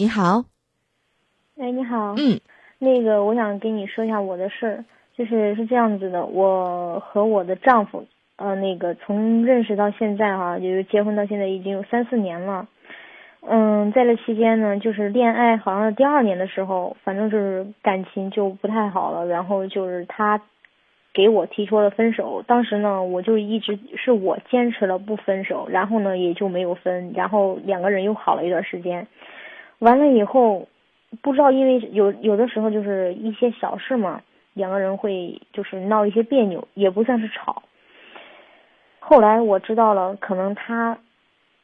你好，哎，你好，嗯，那个我想跟你说一下我的事儿，就是是这样子的，我和我的丈夫，呃，那个从认识到现在哈、就是结婚到现在已经有三四年了，嗯，在这期间呢，就是恋爱好像是第二年的时候，反正就是感情就不太好了，然后就是他给我提出了分手，当时呢，我就一直是我坚持了不分手，然后呢也就没有分，然后两个人又好了一段时间，完了以后，不知道因为有有的时候就是一些小事嘛，两个人会就是闹一些别扭，也不算是吵。后来我知道了，可能他，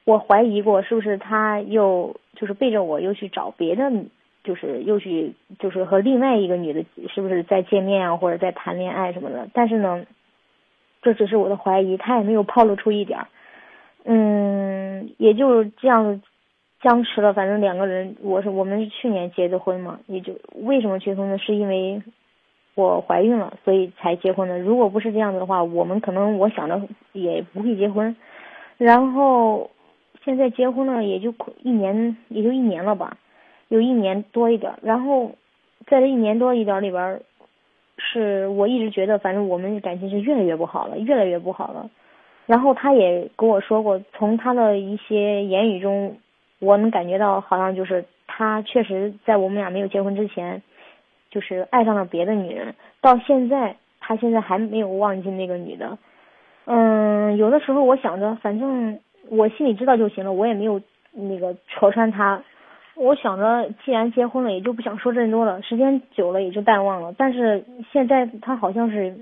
我怀疑过是不是他又就是背着我又去找别的，就是又去就是和另外一个女的是不是在见面啊，或者在谈恋爱什么的。但是呢，这只是我的怀疑，他也没有暴露出一点儿。嗯，也就这样子僵持了。反正两个人，我是我们是去年结的婚嘛，也就为什么结婚呢？是因为我怀孕了，所以才结婚的。如果不是这样子的话，我们可能我想着也不会结婚。然后现在结婚了，也就一年，也就一年了吧，有一年多一点。然后在这一年多一点里边，是我一直觉得，反正我们感情是越来越不好了，越来越不好了。然后他也跟我说过，从他的一些言语中，我能感觉到，好像就是他确实在我们俩没有结婚之前，就是爱上了别的女人。到现在，他现在还没有忘记那个女的。嗯，有的时候我想着，反正我心里知道就行了，我也没有那个戳穿他。我想着，既然结婚了，也就不想说这么多了，时间久了也就淡忘了。但是现在他好像是，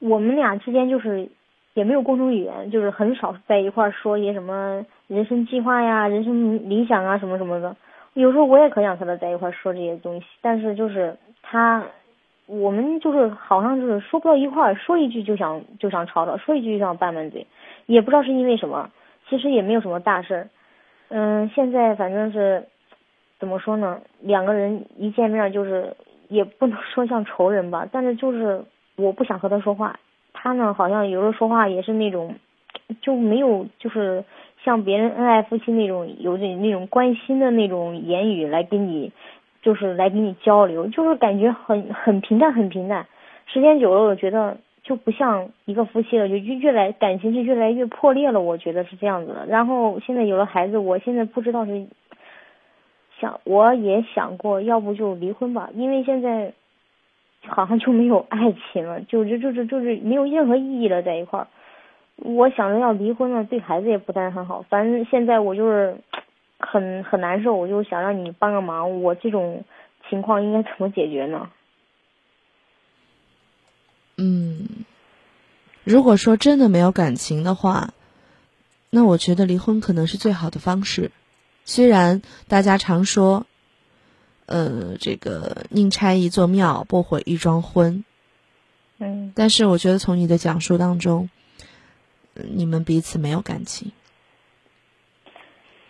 我们俩之间就是也没有共同语言，就是很少在一块儿说一些什么人生计划呀、人生理想啊什么什么的。有时候我也可想和他在一块儿说这些东西，但是就是他，我们就是好像就是说不到一块儿，说一句就想就想吵吵，说一句就想拌拌嘴，也不知道是因为什么，其实也没有什么大事儿。嗯，现在反正是怎么说呢？两个人一见面就是也不能说像仇人吧，但是就是我不想和他说话，他呢好像有时候说话也是那种就没有就是像别人恩爱夫妻那种有点那种关心的那种言语来跟你就是来跟你交流，就是感觉很很平淡很平淡。时间久了，我觉得就不像一个夫妻了，就越越来感情是越来越破裂了。我觉得是这样子的。然后现在有了孩子，我现在不知道是想我也想过，要不就离婚吧，因为现在好像就没有爱情了，就就就是就是没有任何意义了，在一块儿。我想着要离婚了，对孩子也不太很好。反正现在我就是很很难受，我就想让你帮个忙。我这种情况应该怎么解决呢？嗯，如果说真的没有感情的话，那我觉得离婚可能是最好的方式。虽然大家常说，呃，这个宁拆一座庙，不毁一桩婚，嗯但是我觉得从你的讲述当中，呃你们彼此没有感情。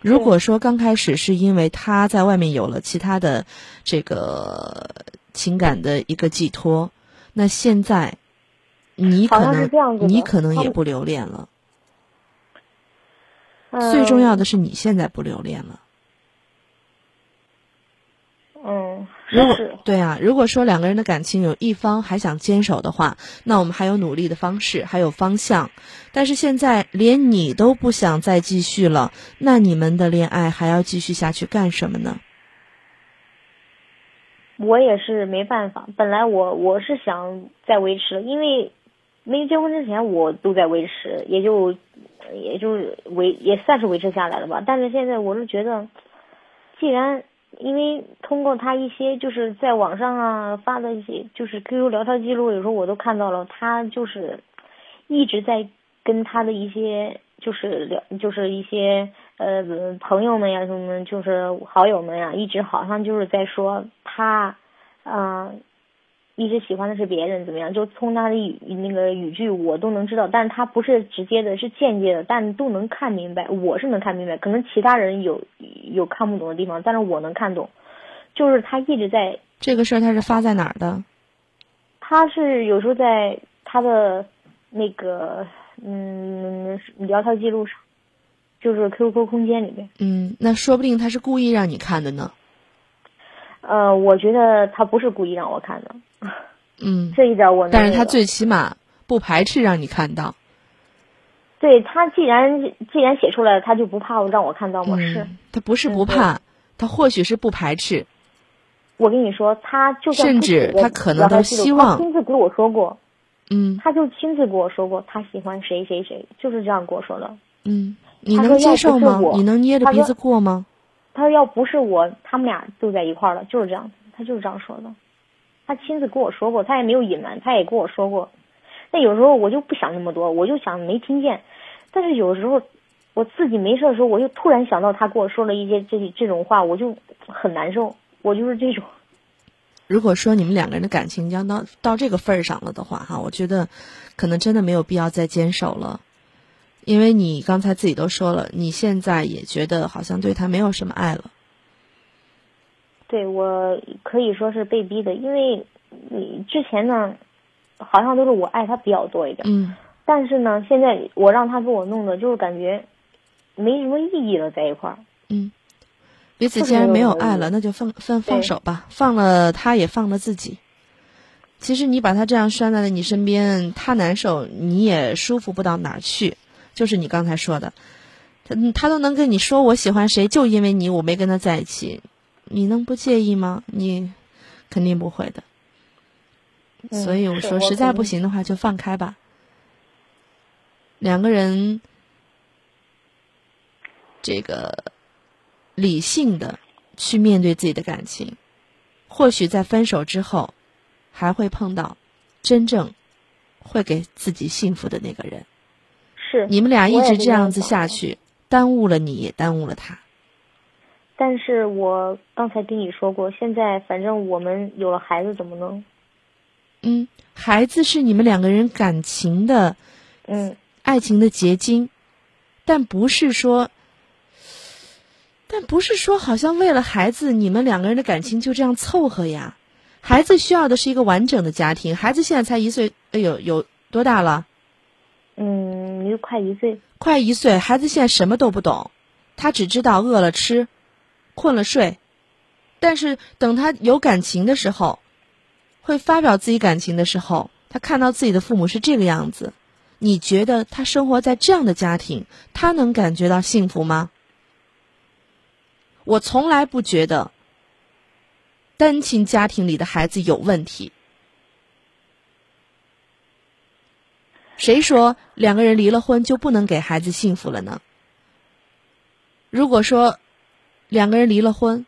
如果说刚开始是因为他在外面有了其他的这个情感的一个寄托，那现在你可能你可能也不留恋了。嗯最重要的是你现在不留恋了。嗯，如果是对啊，如果说两个人的感情有一方还想坚守的话，那我们还有努力的方式，还有方向。但是现在连你都不想再继续了，那你们的恋爱还要继续下去干什么呢？我也是没办法。本来我我是想再维持，因为没结婚之前我都在维持，也就也就维也算是维持下来了吧。但是现在我是觉得，既然因为通过他一些就是在网上啊发的一些就是 QQ 聊天记录，有时候我都看到了，他就是一直在跟他的一些就是聊就是一些呃朋友们呀什么就是好友们呀，一直好像就是在说他，啊、一直喜欢的是别人怎么样？就从他的语那个语句我都能知道，但是他不是直接的，是间接的，但都能看明白。我是能看明白，可能其他人有有看不懂的地方，但是我能看懂。就是他一直在，这个事儿他是发在哪儿的？他是有时候在他的那个嗯聊天记录上，就是 QQ 空间里面。嗯，那说不定他是故意让你看的呢。呃，我觉得他不是故意让我看的。嗯，这一点我。但是他最起码不排斥让你看到。对他既然既然写出来了，他就不怕我让我看到吗？是。他不是不怕，他或许是不排斥。我跟你说，他就算甚至他可能都希望亲自给我说过。嗯。他就亲自跟我说过，他喜欢谁谁谁，就是这样跟我说的。嗯。你能接受吗？你能捏着鼻子过吗？他说：“要不是我，他们俩就在一块儿了，就是这样。”他就是这样说的。他亲自跟我说过，他也没有隐瞒，他也跟我说过。那有时候我就不想那么多，我就想没听见。但是有时候我自己没事的时候，我就突然想到他跟我说了一些这这种话，我就很难受。我就是这种。如果说你们两个人的感情将到到这个份儿上了的话，哈，我觉得可能真的没有必要再坚守了。因为你刚才自己都说了，你现在也觉得好像对他没有什么爱了。对我可以说是被逼的，因为你之前呢，好像都是我爱他比较多一点。嗯。但是呢，现在我让他给我弄的，就是感觉没什么意义了，在一块儿。嗯。彼此既然没有爱了，那就放放放手吧，放了他也放了自己。其实你把他这样拴在了你身边，他难受，你也舒服不到哪儿去。就是你刚才说的，他他都能跟你说我喜欢谁，就因为你我没跟他在一起，你能不介意吗？你肯定不会的。所以我说，实在不行的话就放开吧。两个人，这个理性的去面对自己的感情，或许在分手之后，还会碰到真正会给自己幸福的那个人。是你们俩一直这样子下去，耽误了你，也耽误了他。但是我刚才跟你说过，现在反正我们有了孩子，怎么能？嗯，孩子是你们两个人感情的，嗯，爱情的结晶，但不是说，但不是说，好像为了孩子，你们两个人的感情就这样凑合呀？孩子需要的是一个完整的家庭。孩子现在才一岁，哎呦，有多大了？嗯，又快一岁，快一岁，孩子现在什么都不懂，他只知道饿了吃，困了睡。但是等他有感情的时候，会发表自己感情的时候，他看到自己的父母是这个样子，你觉得他生活在这样的家庭，他能感觉到幸福吗？我从来不觉得单亲家庭里的孩子有问题。谁说两个人离了婚就不能给孩子幸福了呢？如果说两个人离了婚，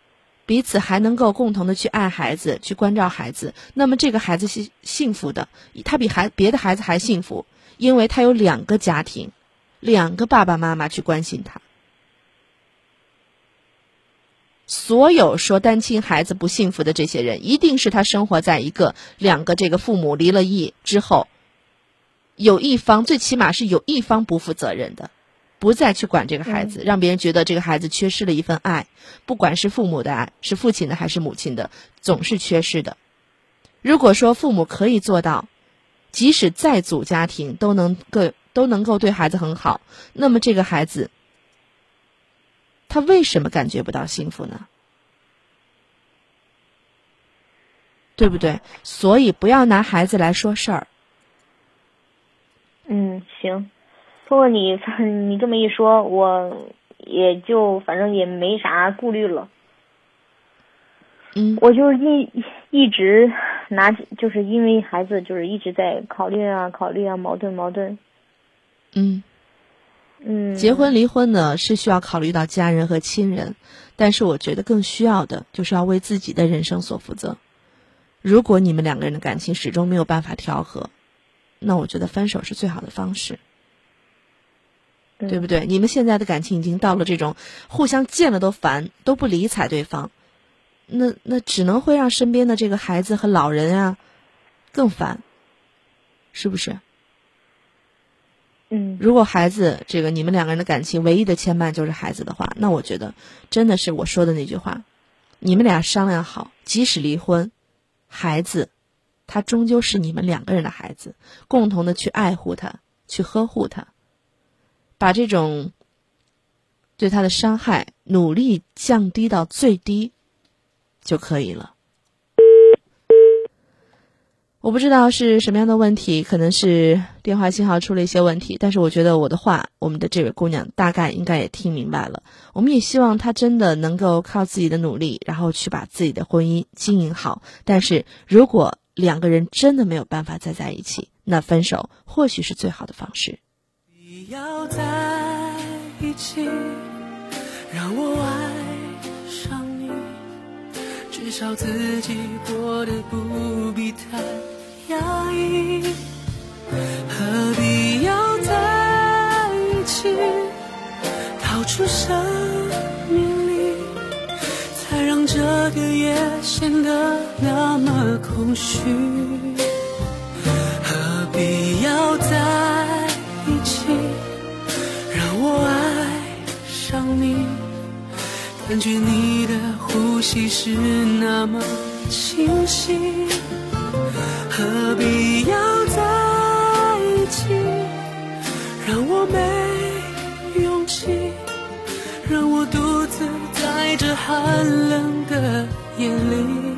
彼此还能够共同的去爱孩子、去关照孩子，那么这个孩子是幸福的，他比孩别的孩子还幸福，因为他有两个家庭，两个爸爸妈妈去关心他。所有说单亲孩子不幸福的这些人，一定是他生活在一个两个这个父母离了异之后。有一方最起码是有一方不负责任的，不再去管这个孩子，让别人觉得这个孩子缺失了一份爱，不管是父母的爱，是父亲的还是母亲的，总是缺失的。如果说父母可以做到，即使再组家庭都能够都能够对孩子很好，那么这个孩子他为什么感觉不到幸福呢？对不对？所以不要拿孩子来说事儿。嗯，行，不过你 你这么一说，我也就反正也没啥顾虑了。嗯，我就一一直拿，就是因为孩子，就是一直在考虑啊，考虑啊，矛盾矛盾。嗯嗯，结婚离婚呢是需要考虑到家人和亲人，但是我觉得更需要的就是要为自己的人生所负责。如果你们两个人的感情始终没有办法调和。那我觉得分手是最好的方式，对不对？你们现在的感情已经到了这种互相见了都烦，都不理睬对方，那那只能会让身边的这个孩子和老人啊更烦，是不是？嗯。如果孩子这个你们两个人的感情唯一的牵绊就是孩子的话，那我觉得真的是我说的那句话，你们俩商量好，即使离婚，孩子。他终究是你们两个人的孩子，共同的去爱护他，去呵护他，把这种对他的伤害努力降低到最低就可以了。我不知道是什么样的问题，可能是电话信号出了一些问题，但是我觉得我的话，我们的这位姑娘大概应该也听明白了。我们也希望她真的能够靠自己的努力，然后去把自己的婚姻经营好。但是如果两个人真的没有办法再在一起，那分手或许是最好的方式。要在一起，让我爱上你，至少自己过得不必太压抑。何必要在一起，逃出生命里，才让这个夜显得那么空虚？感觉你的呼吸是那么清晰。何必要在一起，让我没勇气，让我独自在这寒冷的夜里，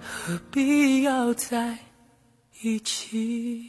何必要在一起？